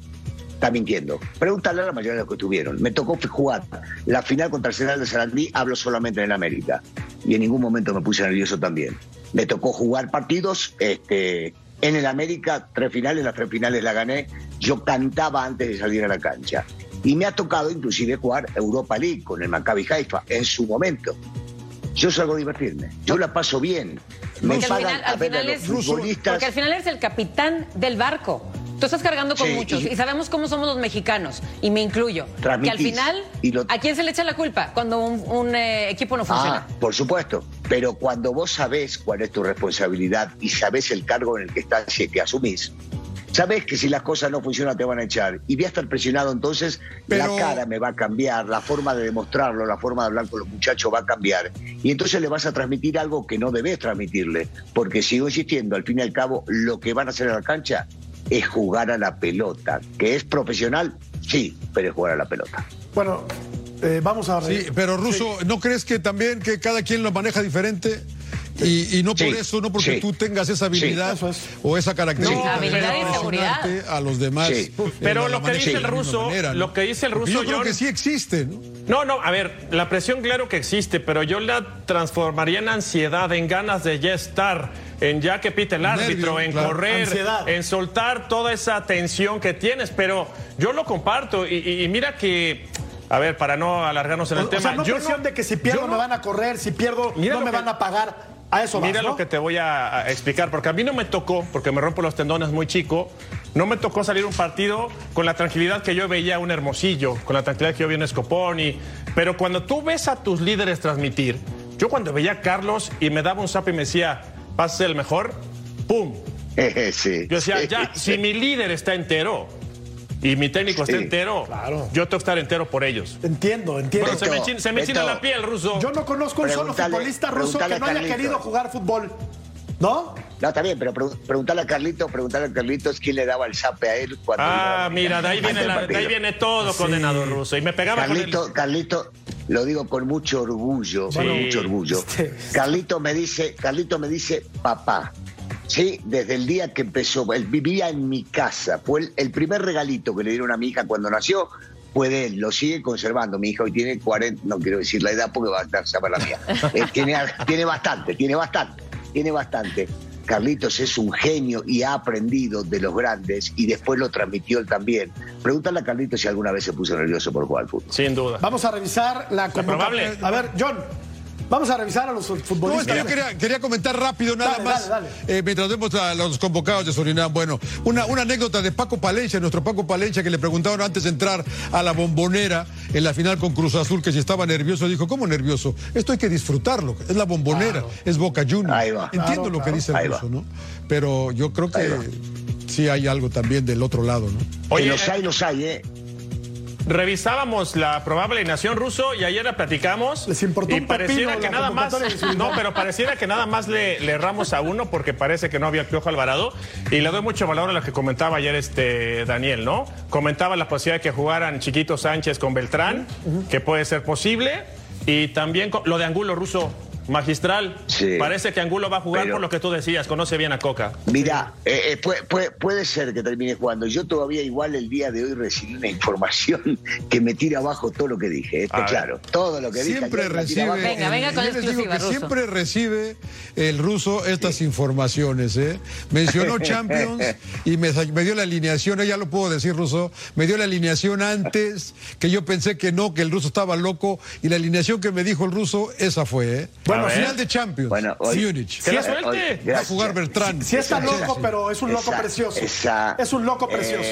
está mintiendo. Pregúntale a la mayoría de los que estuvieron. Me tocó jugar la final contra el Arsenal de Sarandí, hablo solamente en el América. Y en ningún momento me puse nervioso también. Me tocó jugar partidos, este, en el América, tres finales, las tres finales la gané. Yo cantaba antes de salir a la cancha. Y me ha tocado inclusive jugar Europa League con el Maccabi Haifa en su momento. Yo salgo a divertirme. Yo la paso bien. Me porque al final, al final es, futbolistas. Porque al final eres el capitán del barco. Tú estás cargando con sí, muchos y, y, sabemos cómo somos los mexicanos, y me incluyo. Que al final, lo... ¿a quién se le echa la culpa cuando un, un eh, equipo no funciona? Ah, por supuesto. Pero cuando vos sabés cuál es tu responsabilidad y sabés el cargo en el que estás y que asumís, sabés que si las cosas no funcionan te van a echar. Y voy a estar presionado, entonces Pero... la cara me va a cambiar, la forma de demostrarlo, la forma de hablar con los muchachos va a cambiar. Y entonces le vas a transmitir algo que no debes transmitirle. Porque sigo insistiendo, al fin y al cabo, lo que van a hacer en la cancha es jugar a la pelota. ¿Que es profesional? Sí, pero es jugar a la pelota. Bueno, eh, vamos a... Sí, pero Ruso, sí. ¿no crees que también que cada quien lo maneja diferente? Y, no por eso, no porque tú tengas esa habilidad o esa característica habilidad y seguridad. a los demás. Pero lo que dice el ruso, lo que dice el ruso, yo creo que sí existe. ¿no? no, a ver, la presión claro que existe, pero yo la transformaría en ansiedad, en ganas de ya estar en ya que pite el árbitro, en correr, en soltar toda esa tensión que tienes. Pero yo lo comparto y, mira que. A ver, para no alargarnos en el tema. Sea, no presión de que si pierdo me van a correr, si pierdo no me van a pagar. A eso Mira lo que te voy a, explicar, porque a mí no me tocó, porque me rompo los tendones muy chico, no me tocó salir un partido con la tranquilidad que yo veía un Hermosillo, con la tranquilidad que yo vi un Scoponi. Pero cuando tú ves a tus líderes transmitir, yo cuando veía a Carlos y me daba un zap y me decía, vas a ser el mejor, ¡pum! Sí, yo decía, ya, si mi líder está entero, y mi técnico está entero, yo tengo que estar entero por ellos. Entiendo, entiendo. se me, se me la piel, ruso. Yo no conozco un solo futbolista ruso que no haya querido jugar fútbol. ¿No? No, está bien, pero preguntarle a Carlitos, preguntarle a Carlitos quién le daba el zape a él cuando. Ah, mira, de ahí, viene de ahí viene todo condenado ruso. Y me pegaba Carlito, con Carlito, lo digo con mucho orgullo, con mucho orgullo. Este, Carlito me dice, Carlito me dice, papá. Sí, desde el día que empezó, él vivía en mi casa. Fue el, primer regalito que le dieron a mi hija cuando nació, fue de él, lo sigue conservando. Mi hija hoy tiene 40, no quiero decir la edad porque va a estar saber la mía. Eh, tiene, tiene bastante, tiene bastante, tiene bastante. Carlitos es un genio y ha aprendido de los grandes y después lo transmitió él también. Pregúntale a Carlitos si alguna vez se puso nervioso por jugar al fútbol. Sin duda. Vamos a revisar la probable. A ver, John, Vamos a revisar a los futbolistas. No, yo quería, comentar rápido nada más, eh, mientras vemos a los convocados de Surinam. Bueno, una, una anécdota de Paco Palencia, nuestro Paco Palencia, que le preguntaron antes de entrar a la bombonera en la final con Cruz Azul, que si estaba nervioso, dijo, ¿cómo nervioso? Esto hay que disfrutarlo, es la bombonera, es Boca Juniors. Entiendo lo que dice el ruso, ¿no? Pero yo creo que sí hay algo también del otro lado, ¿no? Oye, los hay, los hay, ¿eh? Revisábamos la probable nación ruso y ayer la platicamos. Les importó y pareciera que nada más. No, pero pareciera que nada más le, le, erramos a uno porque parece que no había Piojo Alvarado. Y le doy mucho valor a lo que comentaba ayer este Daniel, ¿no? Comentaba la posibilidad de que jugaran Chiquito Sánchez con Beltrán, que puede ser posible. Y también lo de Angulo Ruso. Magistral, parece que Angulo va a jugar por lo que tú decías, conoce bien a Coca. Mira, eh, eh, puede, ser que termine jugando. Yo todavía igual el día de hoy recibí una información que me tira abajo todo lo que dije. Está claro, todo lo que siempre dije. Recibe, venga, venga con exclusiva, ruso. Siempre recibe el ruso estas informaciones. ¿eh? Mencionó Champions y me, dio la alineación, ya lo puedo decir ruso, me dio la alineación antes, que yo pensé que no, que el ruso estaba loco, y la alineación que me dijo el ruso, esa fue. ¿eh? Bueno, final de Champions. Bueno, hoy, suerte. Va a jugar Bertrán. Sí, está loco, pero es un loco precioso. es un loco precioso.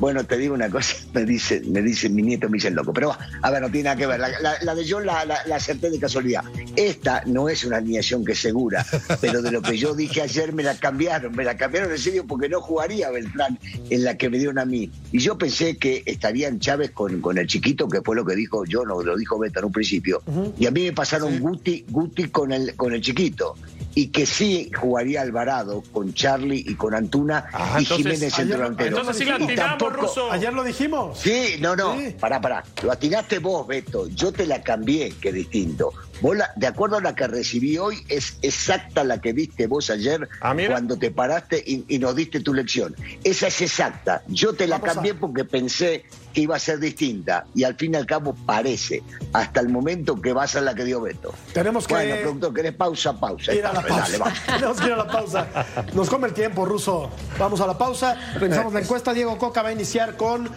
Bueno, te digo una cosa, me dice, me dice mi nieto, me dice el loco. Pero a ver, no tiene nada que ver. La, de John la, la, acerté de casualidad. Esta no es una alineación que es segura, pero de lo que yo dije ayer me la cambiaron. Me la cambiaron en serio porque no jugaría Beltrán en la que me dieron a mí. Y yo pensé que estarían Chávez con, con el chiquito, que fue lo que dijo John o lo dijo Beto en un principio. Y a mí me pasaron Guti, Guti con el, con el chiquito y que sí jugaría Alvarado con Charlie y con Antuna y Jiménez en delantero. Entonces sí la tiramos, Ruso. Ayer lo dijimos. Sí, no, no, pará, pará. Lo atinaste vos, Beto. Yo te la cambié, que distinto. Vos de acuerdo a la que recibí hoy, es exacta la que viste vos ayer ah, cuando te paraste y, nos diste tu lección. Esa es exacta. Yo te la cambié porque pensé que iba a ser distinta y al fin y al cabo parece, hasta el momento que va a ser la que dio Beto. Tenemos que... Bueno, productor, ¿querés pausa? Pausa. Ir a la pausa. Tenemos que ir a la pausa. Nos come el tiempo, Ruso. Vamos a la pausa. Revisamos la encuesta. Diego Coca va a iniciar con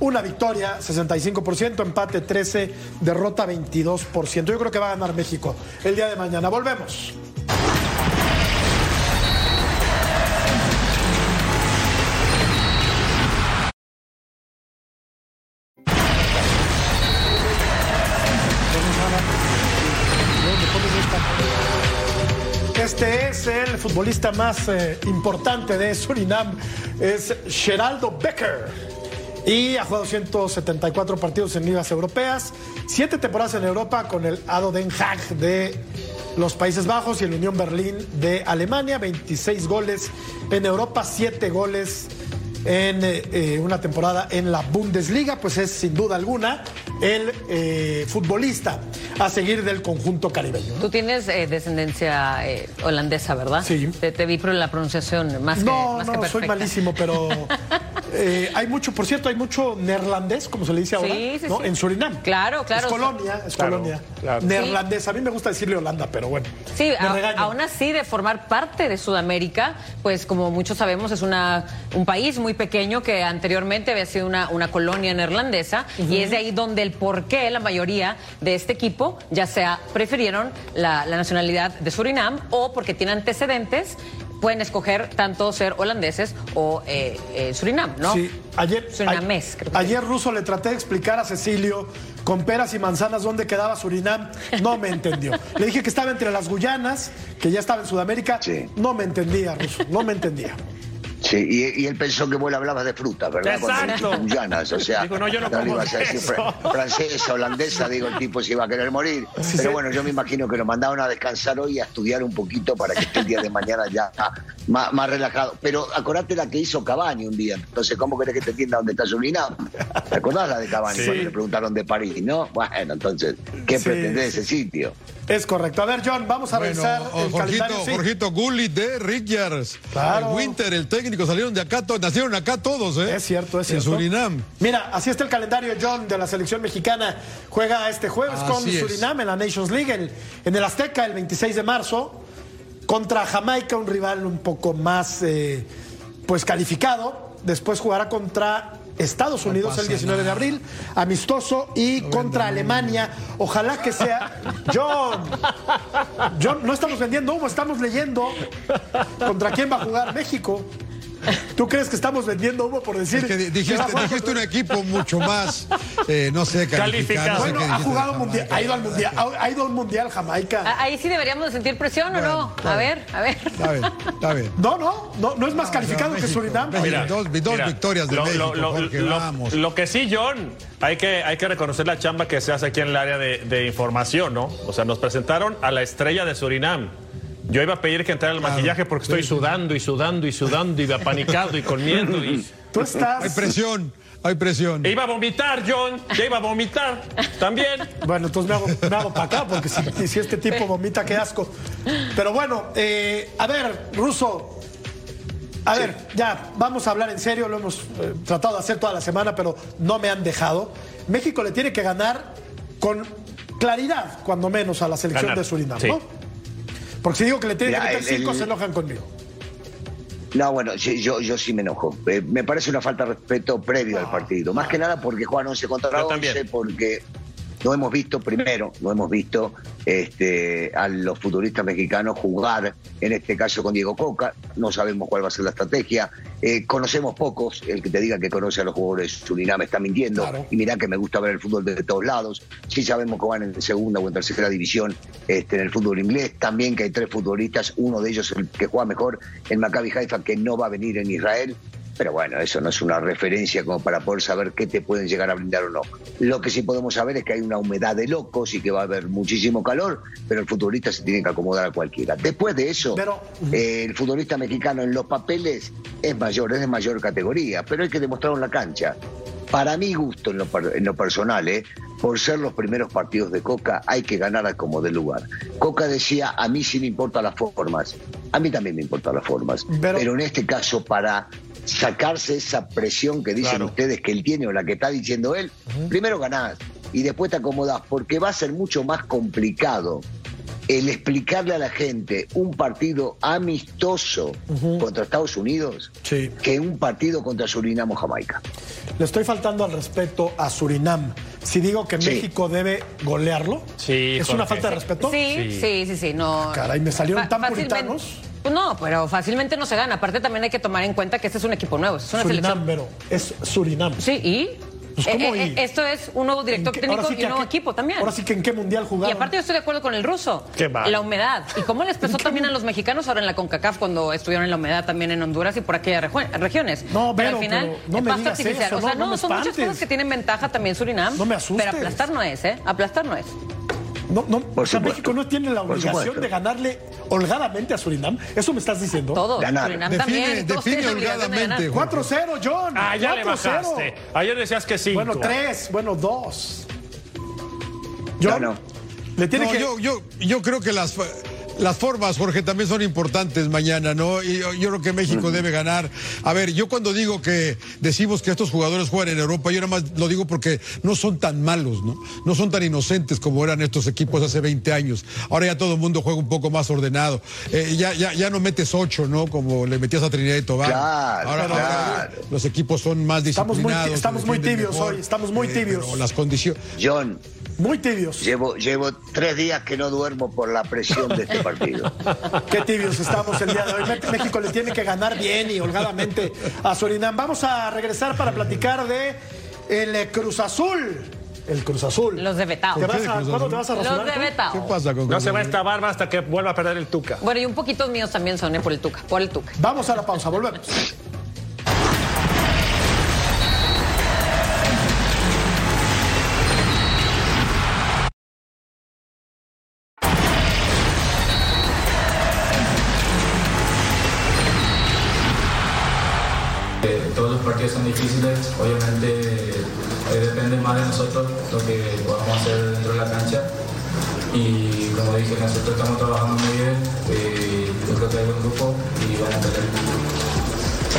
una victoria, 65%, empate 13, derrota 22%. Yo creo que va a ganar México el día de mañana. Volvemos. Este es el futbolista más eh, importante de Surinam, es Geraldo Becker y ha jugado 174 partidos en ligas europeas, siete temporadas en Europa con el Ado Den Haag de los Países Bajos y el Unión Berlín de Alemania, 26 goles en Europa, 7 goles en eh, eh, una temporada en la Bundesliga, pues es sin duda alguna el eh, futbolista a seguir del conjunto caribeño. Tú tienes eh, descendencia holandesa, ¿verdad? Sí. Te, te vi por la pronunciación más que, No, más no, que soy malísimo, pero eh, hay mucho, por cierto, hay mucho neerlandés, como se le dice ahora, Sí, sí, ¿no? sí. en Surinam. Claro, claro. Es colonia, es Claro, colonia. claro. Neerlandés, a mí me gusta decirle Holanda, pero bueno. Sí, me a- regañan. aún así de formar parte de Sudamérica, pues como muchos sabemos es una, un país muy pequeño que anteriormente había sido una, una colonia neerlandesa y es de ahí donde el por qué la mayoría de este equipo ya sea prefirieron la, la nacionalidad de Surinam o porque tiene antecedentes pueden escoger tanto ser holandeses o eh, eh, Surinam, ¿no? Sí, ayer, Surinamés, a- creo que ayer Ruso le traté de explicar a Cecilio con peras y manzanas dónde quedaba Surinam, no me entendió. Le dije que estaba entre las Guyanas, que ya estaba en Sudamérica, no me entendía, Ruso, no me entendía. Sí, y, y él pensó que vos le hablabas de frutas, ¿verdad? Cuando Exacto. Guyanas, o sea, Digo, no, yo no le como ibas a decir francesa, holandesa, digo, el tipo se iba a querer morir. Sí, Pero sí. bueno, yo me imagino que lo mandaron a descansar hoy y a estudiar un poquito para que esté el día de mañana ya más, más relajado. Pero acordate la que hizo Cavani un día. Entonces, ¿cómo querés que te entienda dónde está Surinam? ¿Te acordás la de Cavani Sí. cuando le preguntaron de París, no? Bueno, entonces, ¿qué sí. ese sitio? Es correcto. A ver, John, vamos a Bueno, revisar el Jorgito, calendario. sí. Jorgito Gullit de Rangers. Claro. El Winter, el técnico, salieron de acá, nacieron acá todos, ¿eh? Es cierto, es En cierto. Surinam. Mira, así está el calendario, John, de la selección mexicana. Juega este jueves Así con es. Surinam en la Nations League, en, en el Azteca, el 26 de marzo, contra Jamaica, un rival un poco más eh, pues calificado. Después jugará contra Estados Unidos el 19 de abril, amistoso, y contra Alemania. Ojalá que sea. John, John, no estamos vendiendo humo, estamos leyendo contra quién va a jugar México. ¿Tú crees que estamos vendiendo humo por decir Es que dijiste, dijiste un equipo mucho más, eh, no sé, calificado. no sé Bueno, ha jugado mundial, ha ido al mundial, ha, ha ido a un mundial Jamaica. Ah, Ahí sí deberíamos de sentir presión o no. A ver, a ver. Está bien, está bien. No, no, no, no es más calificado que México, Surinam. México, Mira, dos, dos mira, victorias de lo, México, lo- lo- Jorge, lo- vamos. lo que sí, John, hay que, hay que reconocer la chamba que se hace aquí en el área de, de información, ¿no? O sea, nos presentaron a la estrella de Surinam. Yo iba a pedir que entrara el maquillaje porque estoy sudando y sudando y sudando y apanicado y con miedo y... Tú Hay estás. presión, hay presión. E iba a vomitar, John. Ya iba a vomitar. También. Bueno, entonces me hago, me hago para acá, porque si, si este tipo vomita, qué asco. Pero bueno, eh, a ver, Ruso. A ver, ya, vamos a hablar en serio, lo hemos eh, tratado de hacer toda la semana, pero no me han dejado. México le tiene que ganar con claridad, cuando menos, a la selección Ganar, de Surinam, sí. ¿no? Porque si digo que le tiene que meter el- cinco, el- se enojan conmigo. No, bueno, yo, yo sí me enojo. Eh, me parece una falta de respeto previo al partido. Más que nada porque juegan 11 contra Yo 11, también. porque no hemos visto, primero, no hemos visto este, a los futbolistas mexicanos jugar, en este caso con Diego Coca. No sabemos cuál va a ser la estrategia. Eh, conocemos pocos. El que te diga que conoce a los jugadores de Surinam está mintiendo. Claro. Y mirá que me gusta ver el fútbol de todos lados. Sí sabemos que van en segunda o en tercera división este, en el fútbol inglés. También que hay tres futbolistas, uno de ellos el que juega mejor, el Maccabi Haifa, que no va a venir en Israel. Pero bueno, eso no es una referencia como para poder saber qué te pueden llegar a brindar o no. Lo que sí podemos saber es que hay una humedad de locos y que va a haber muchísimo calor, pero el futbolista se tiene que acomodar a cualquiera. Después de eso, Pero- eh, el futbolista mexicano en los papeles es mayor, es de mayor categoría, pero hay que demostrarlo en la cancha. Para mi gusto, en lo, en lo personal, eh, por ser los primeros partidos de Coca, hay que ganar a como de lugar. Coca decía, a mí sí me importan las formas. A mí también me importan las formas. Pero- Pero, en este caso, para sacarse esa presión que dicen Claro. ustedes que él tiene o la que está diciendo él, primero ganás y después te acomodás, porque va a ser mucho más complicado el explicarle a la gente un partido amistoso contra Estados Unidos Sí. que un partido contra Surinam o Jamaica. Le estoy faltando al respeto a Surinam. Si digo que Sí. México debe golearlo, Sí, ¿es una falta de respeto? Sí, sí, sí, sí, no. Caray, me salieron tan fácilmente- puritanos. Pues no, pero fácilmente no se gana. Aparte también hay que tomar en cuenta que este es un equipo nuevo, es una Surinam, selección. pero es Surinam. Sí, y Pues, ¿cómo Eh, eh, y? esto es un nuevo director ¿En qué- técnico sí y un nuevo qué- equipo también. Ahora sí que en qué mundial Y jugaron. aparte yo estoy de acuerdo con el ruso. Qué mal. La humedad. ¿Y cómo les pesó también a los mexicanos ahora en la CONCACAF cuando estuvieron en la humedad también en Honduras y por aquellas regiones? No, pero Vero, al final pero no me pasto digas artificial. eso, o sea, no, no no, me son muchas espantes. cosas que tienen ventaja también Surinam. No me asustes. Pero aplastar no es, ¿eh? Aplastar no es. No, no, o sea. México no tiene la obligación de ganarle holgadamente a Surinam. ¿Eso me estás diciendo? Todos. Ganar. Surinam Define- también. define obligación de ganar. holgadamente. 4-0, John. Ah, ya le 4-0. bajaste. Ayer decías que sí. Bueno, 3, bueno, 2. John, No, no. le tiene No, que... yo, yo, yo creo que las, las formas, Jorge, también son importantes mañana, ¿no? Y yo, yo creo que México debe ganar. A ver, yo cuando digo que decimos que estos jugadores juegan en Europa, yo nada más lo digo porque no son tan malos, ¿no? No son tan inocentes como eran estos equipos hace 20 años. Ahora ya todo el mundo juega un poco más ordenado. Eh, ya, ya, ya no metes 8, ¿no? Como le metías a Trinidad y Tobago. Claro, ahora, ahora claro. los equipos son más Estamos muy- disciplinados. estamos muy tibios hoy, estamos muy tibios. pero las condiciones. John, Muy tibios. llevo, llevo tres días que no duermo por la presión de este partido. Qué tibios estamos el día de hoy. Mé- México le tiene que ganar bien y holgadamente a Surinam. Vamos a regresar para platicar de el eh, Cruz Azul. El Cruz Azul. Los de Betao. ¿Te vas a, ¿Cuándo te vas a Los rasurar? de? Betao. ¿Qué pasa con No se va a excavar más hasta que vuelva a perder el Tuca. Bueno, y un poquito míos también soné por el Tuca, por el Tuca. Vamos a la pausa, volvemos. Son difíciles, obviamente eh, depende más de nosotros lo que podamos hacer dentro de la cancha. Y como dije, nosotros estamos trabajando muy bien, eh, yo creo que hay buen grupo y van a pelear.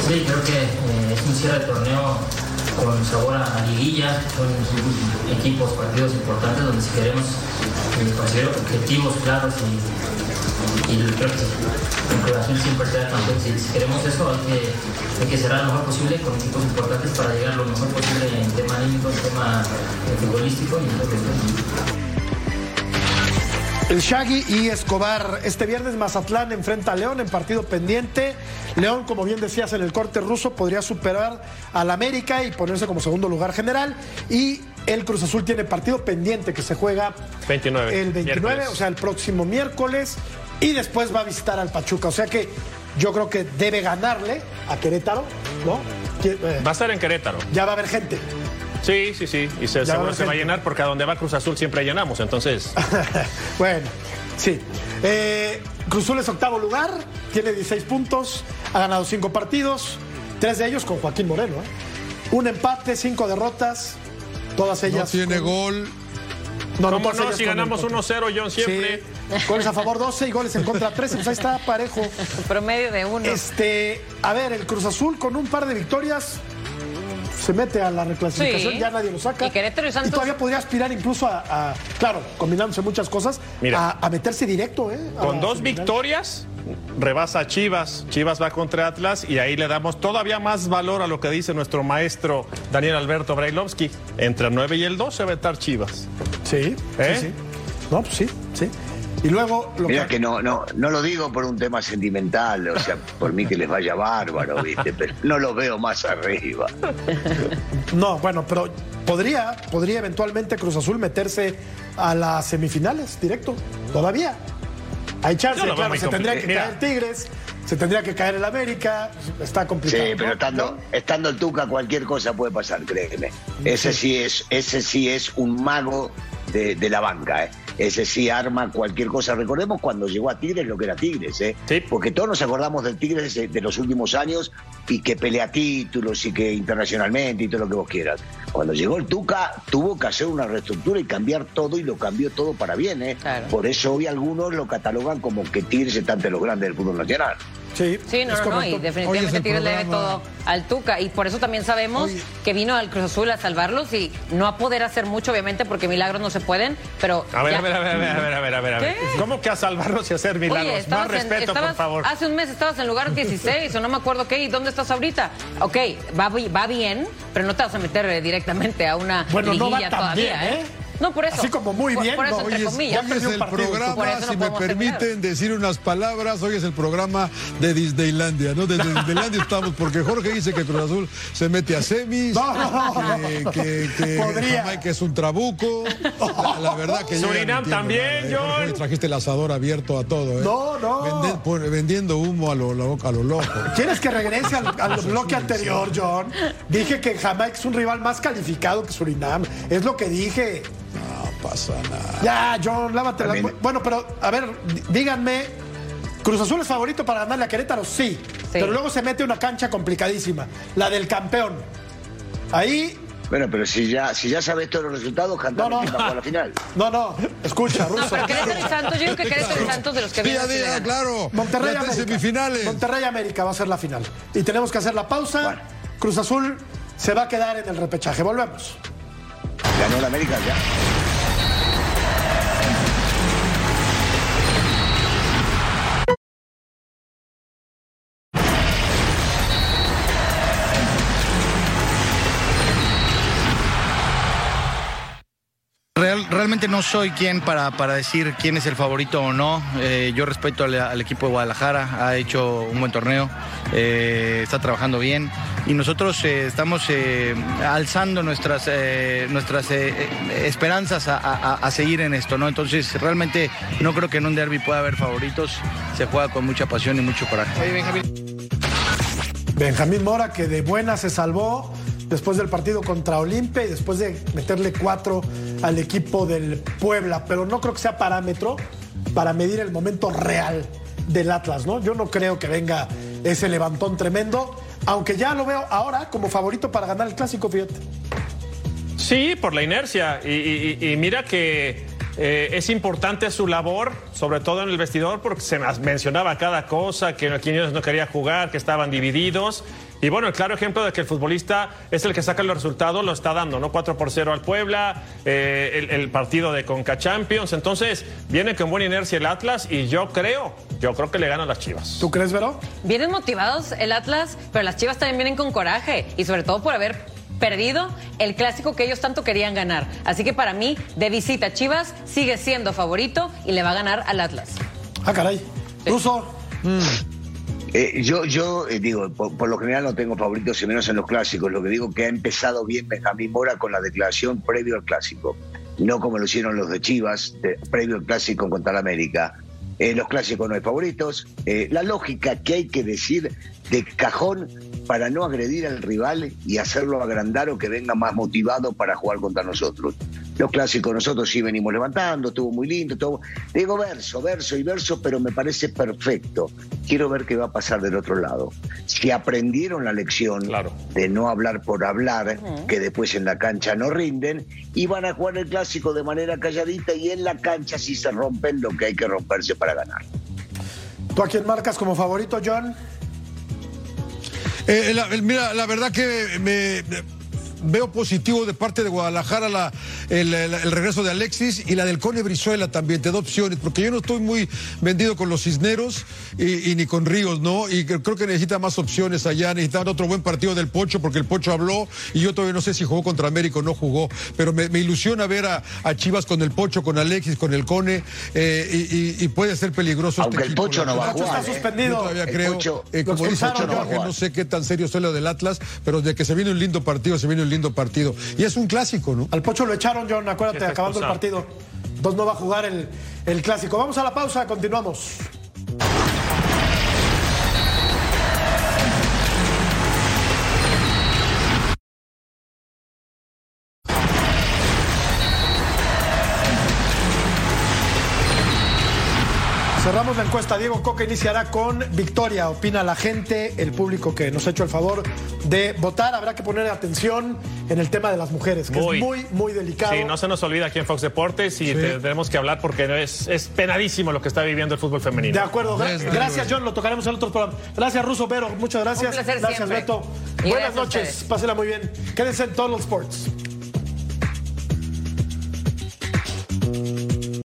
Sí, creo que eh, es un cierre de torneo con sabor a liguilla, son equipos, partidos importantes donde si queremos conseguir objetivos claros y, y creo que en Cruz Azul siempre será campeón. Si, si queremos eso hay que, hay que cerrar lo mejor posible con equipos importantes para llegar lo mejor posible en tema anímico, en tema eh, futbolístico y creo que El Shaggy y Escobar. Este viernes Mazatlán enfrenta a León en partido pendiente. León, como bien decías en el corte ruso, podría superar al América y ponerse como segundo lugar general. Y el Cruz Azul tiene partido pendiente que se juega 29. el 29, miércoles. o sea, el próximo miércoles. Y después va a visitar al Pachuca. O sea que yo creo que debe ganarle a Querétaro, ¿no? Eh, Va a estar en Querétaro. ya va a haber gente. Sí, sí, sí. Y se, Ya seguro va se va a llenar porque a donde va Cruz Azul siempre llenamos. Entonces, Bueno, sí. Eh, Cruz Azul es octavo lugar, tiene 16 puntos, ha ganado 5 partidos, tres de ellos con Joaquín Moreno. ¿eh? Un empate, cinco derrotas, todas No ellas. tiene con- gol. No, ¿cómo no? Si ganamos empate. 1-0, John, siempre. Sí, goles a favor 12 y goles en contra 13, pues ahí está parejo. Promedio de uno. Este, a ver, el Cruz Azul con un par de victorias se mete a la reclasificación, Sí. ya nadie lo saca. Y Querétaro y Santos- todavía podría aspirar incluso a, a- claro, combinándose muchas cosas, Mira. a, a meterse directo, ¿eh? Con dos victorias, rebasa a Chivas. Chivas va contra Atlas y ahí le damos todavía más valor a lo que dice nuestro maestro Daniel Alberto Brailovsky. Entre el 9 y el 12 va a estar Chivas. Sí, ¿Eh? sí, sí. No, pues sí, sí. Y luego lo Mira que no, no, no lo digo por un tema sentimental, o sea, por mí que les vaya bárbaro, ¿viste? Pero no lo veo más arriba. No, bueno, pero podría, podría eventualmente Cruz Azul meterse a las semifinales directo. Todavía. Lo veo claro, se tendría que complicado. caer Tigres, se tendría que caer el América, está Sí, complicado. pero ¿no? estando, estando el Tuca cualquier cosa puede pasar, créeme. Ese sí es, ese sí es un mago de, de la banca, ¿eh? Ese sí arma cualquier cosa. Recordemos cuando llegó a Tigres lo que era Tigres, ¿eh? Porque todos nos acordamos del Tigres de, de los últimos años y que pelea títulos y que internacionalmente y todo lo que vos quieras. Cuando llegó el Tuca tuvo que hacer una reestructura y cambiar todo y lo cambió todo para bien, ¿eh? Por eso hoy algunos lo catalogan como que Tigres está ante los grandes del fútbol nacional. Sí, Sí, no, es no, no, y definitivamente Tigres le debe todo al Tuca. Y por eso también sabemos que vino al Cruz Azul a salvarlos y no a poder hacer mucho, obviamente, porque milagros no se pueden, pero. A ver, ya- a ver, a ver, a ver, a ver, a ver, a ver, a ver. ¿Qué? ¿Cómo que a salvarnos y hacer milagros? Oye, Más estabas en- respeto, por favor. Hace un mes estabas en lugar 16 o no me acuerdo qué, ¿y dónde estás ahorita? Ok, va, bi- va bien, pero no te vas a meter eh, directamente a una Bueno, no va liguilla todavía, bien, ¿eh? ¿eh? No, por eso. Así como muy Por- bien, Por, eso, no, entre hoy es- comillas. Hoy es el programa, no si me permiten decir unas palabras, hoy es el programa de Disneylandia, ¿no? Desde Disneylandia estamos, porque Jorge dice que Cruz Azul se mete a semis, No, que, que, que Podría. Jamaica es un trabuco. La, la verdad que yo no Surinam entiendo también, nada. John. Trajiste el asador abierto a todo, ¿eh? No, no. Vende- pon- vendiendo humo a lo, lo- a lo loco. ¿Quieres que regrese al, al bloque anterior, John? Dije que Jamaica es un rival más calificado que Surinam. Es lo que dije. Pasa nada. Ya, John, lávate la... Bueno, pero, a ver, díganme, ¿Cruz Azul es favorito para ganarle a Querétaro? Sí, Pero luego se mete una cancha complicadísima, la del campeón. Ahí bueno, pero si ya, si ya sabes todos los resultados, cantamos no, no. la final. No, no, escucha, Ruso. No, pero Querétaro y Santos, yo creo que Querétaro y Santos de los que vienen. Día, claro. Monterrey América. semifinales. Monterrey América va a ser la final. Y tenemos que hacer la pausa. Cruz Azul se va a quedar en el repechaje. Volvemos. Ganó la América ya. Realmente no soy quien para, para, decir quién es el favorito o no. Eh, yo respeto al, equipo de Guadalajara, ha hecho un buen torneo, eh, está trabajando bien y nosotros eh, estamos alzando nuestras, nuestras esperanzas a, seguir en esto, ¿no? Entonces realmente no creo que en un derby pueda haber favoritos, se juega con mucha pasión y mucho coraje. Benjamín Mora que de buena se salvó después del partido contra Olimpia y después de meterle cuatro al equipo del Puebla, pero no creo que sea parámetro para medir el momento real del Atlas, ¿no? Yo no creo que venga ese levantón tremendo, aunque ya lo veo ahora como favorito para ganar el clásico, fíjate. Sí, por la inercia. Y, mira que eh, es importante su labor, sobre todo en el vestidor, porque se mencionaba cada cosa, que no quería jugar, que estaban divididos. Y bueno, el claro ejemplo de que el futbolista es el que saca los resultados, lo está dando, ¿no? 4 por 0 al Puebla, eh, el, partido de Conca Champions. Entonces, viene con buena inercia el Atlas y yo creo, yo creo que le ganan las Chivas. ¿Tú crees, Vero? Vienen motivados el Atlas, pero las Chivas también vienen con coraje y sobre todo por haber perdido el clásico que ellos tanto querían ganar. Así que para mí, de visita, Chivas sigue siendo favorito y le va a ganar al Atlas. Ah, caray. Ruso. Mm. Eh, yo, yo eh, digo, por, lo general no tengo favoritos y menos en los clásicos. Lo que digo que ha empezado bien Benjamín Mora con la declaración previo al clásico, no como lo hicieron los de Chivas, previo al clásico contra la América. Eh, los clásicos no hay favoritos. la lógica que hay que decir de cajón para no agredir al rival y hacerlo agrandar o que venga más motivado para jugar contra nosotros. Los clásicos nosotros sí venimos levantando, estuvo muy lindo, todo. Digo verso, verso y verso, pero me parece perfecto. Quiero ver qué va a pasar del otro lado. Si aprendieron la lección de no hablar por hablar, que después en la cancha no rinden, y van a jugar el clásico de manera calladita y en la cancha sí se rompen lo que hay que romperse para ganar. ¿Tú a quién marcas como favorito, John? Eh, mira, la verdad que me veo positivo de parte de Guadalajara la, el, regreso de Alexis y la del Cone Brizuela también. Te da opciones, porque yo no estoy muy vendido con los Cisneros y, ni con Ríos, ¿no? Y creo que necesita más opciones allá. Necesitan otro buen partido del Pocho, porque el Pocho habló y yo todavía no sé si jugó contra América o no jugó. Pero me, ilusiona ver a, Chivas con el Pocho, con Alexis, con el Cone eh, y, puede ser peligroso. Aunque este el Pocho no va a jugar. Está suspendido. Yo todavía creo, eh, como dice Jorge, no sé qué tan serio es lo del Atlas, pero de que se viene un lindo partido, se viene un lindo partido. Y es un clásico, ¿no? Al Pocho lo echaron, John, acuérdate, acabando el partido. Entonces no va a jugar el, el clásico. Vamos a la pausa, continuamos. La encuesta. Diego Coca iniciará con victoria. Opina la gente, el público que nos ha hecho el favor de votar. Habrá que poner atención en el tema de las mujeres, que es muy, muy delicado. Sí, no se nos olvida aquí en Fox Deportes y sí. tenemos que hablar porque es, es penadísimo lo que está viviendo el fútbol femenino. De acuerdo. Gracias, John. Lo tocaremos en otro programa. Gracias, Ruso Vero. Muchas gracias. Gracias, siempre. Beto. Buenas noches. Pásela muy bien. Quédense en Total Sports.